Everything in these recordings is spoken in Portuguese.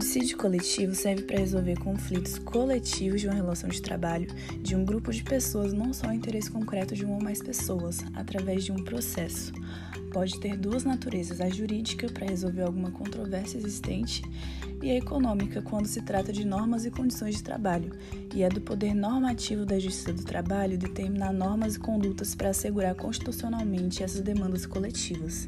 dissídio coletivo serve para resolver conflitos coletivos de uma relação de trabalho de um grupo de pessoas, não só o interesse concreto de uma ou mais pessoas, através de um processo. Pode ter duas naturezas: a jurídica, para resolver alguma controvérsia existente, e a econômica, quando se trata de normas e condições de trabalho, e é do poder normativo da Justiça do Trabalho determinar normas e condutas para assegurar constitucionalmente essas demandas coletivas.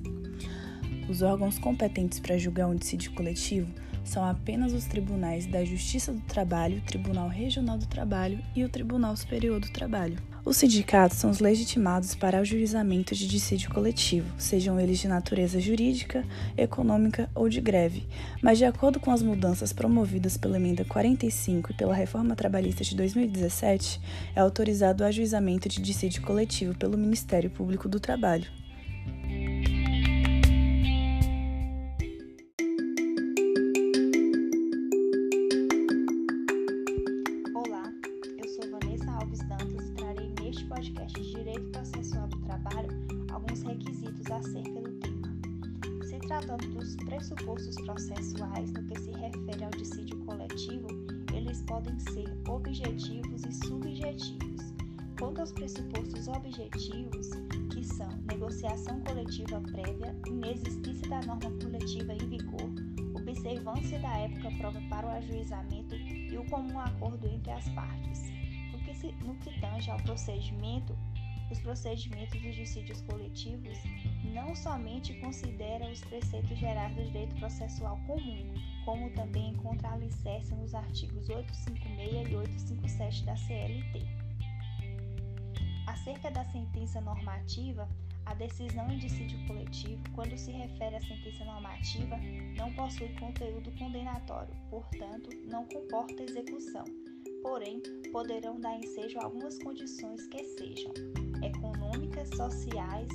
Os órgãos competentes para julgar um dissídio coletivo são apenas os tribunais da Justiça do Trabalho, Tribunal Regional do Trabalho e o Tribunal Superior do Trabalho. Os sindicatos são os legitimados para o juizamento de dissídio coletivo, sejam eles de natureza jurídica, econômica ou de greve, mas de acordo com as mudanças promovidas pela Emenda 45 e pela Reforma Trabalhista de 2017, é autorizado o ajuizamento de dissídio coletivo pelo Ministério Público do Trabalho. Direito Processual do Trabalho alguns requisitos acerca do tema. Se tratando dos pressupostos processuais no que se refere ao dissídio coletivo, eles podem ser objetivos e subjetivos. Quanto aos pressupostos objetivos, que são negociação coletiva prévia, inexistência da norma coletiva em vigor, observância da época prova para o ajuizamento e o comum acordo entre as partes que se, no que tange ao procedimento, os procedimentos dos dissídios coletivos não somente consideram os preceitos gerais do direito processual comum, como também encontra alicerce nos artigos 856 e 857 da CLT. Acerca da sentença normativa, a decisão em dissídio coletivo, quando se refere à sentença normativa, não possui conteúdo condenatório, portanto, não comporta execução porém poderão dar ensejo a algumas condições que sejam econômicas, sociais,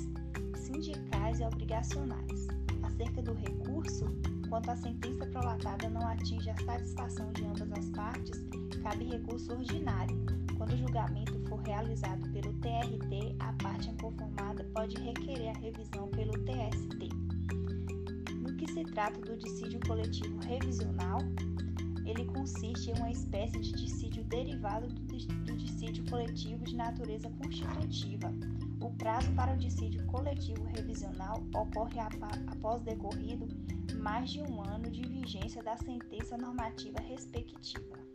sindicais e obrigacionais. Acerca do recurso, quanto a sentença prolatada não atinge a satisfação de ambas as partes, cabe recurso ordinário. Quando o julgamento for realizado pelo TRT, a parte inconformada pode requerer a revisão pelo TST. No que se trata do dissídio coletivo revisional, ele consiste em uma espécie de dissídio derivado do, dissídio coletivo de natureza constitutiva. O prazo para o dissídio coletivo revisional ocorre após decorrido mais de um ano de vigência da sentença normativa respectiva.